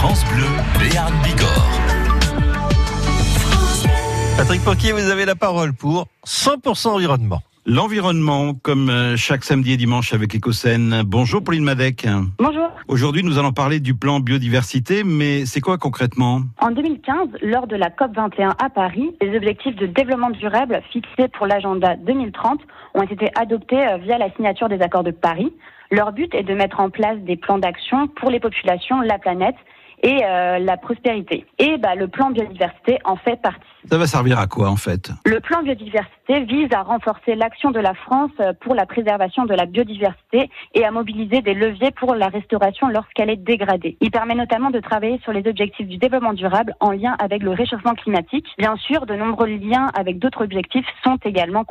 France Bleu, Béarn Bigorre. Patrick Poquier, vous avez la parole pour 100% environnement. L'environnement, comme euh, chaque samedi et dimanche avec Écosène. Bonjour Pauline Madec. Bonjour. Aujourd'hui, nous allons parler du plan biodiversité, mais c'est quoi concrètement? En 2015, lors de la COP 21 à Paris, les objectifs de développement durable fixés pour l'agenda 2030 ont été adoptés euh, via la signature des accords de Paris. Leur but est de mettre en place des plans d'action pour les populations, la planète et euh, la prospérité. Et bah, le plan biodiversité en fait partie. Ça va servir à quoi en fait? Le plan biodiversité vise à renforcer l'action de la France euh, pour la préservation de la biodiversité et à mobiliser des leviers pour la restauration lorsqu'elle est dégradée. Il permet notamment de travailler sur les objectifs du développement durable en lien avec le réchauffement climatique. Bien sûr, de nombreux liens avec d'autres objectifs sont également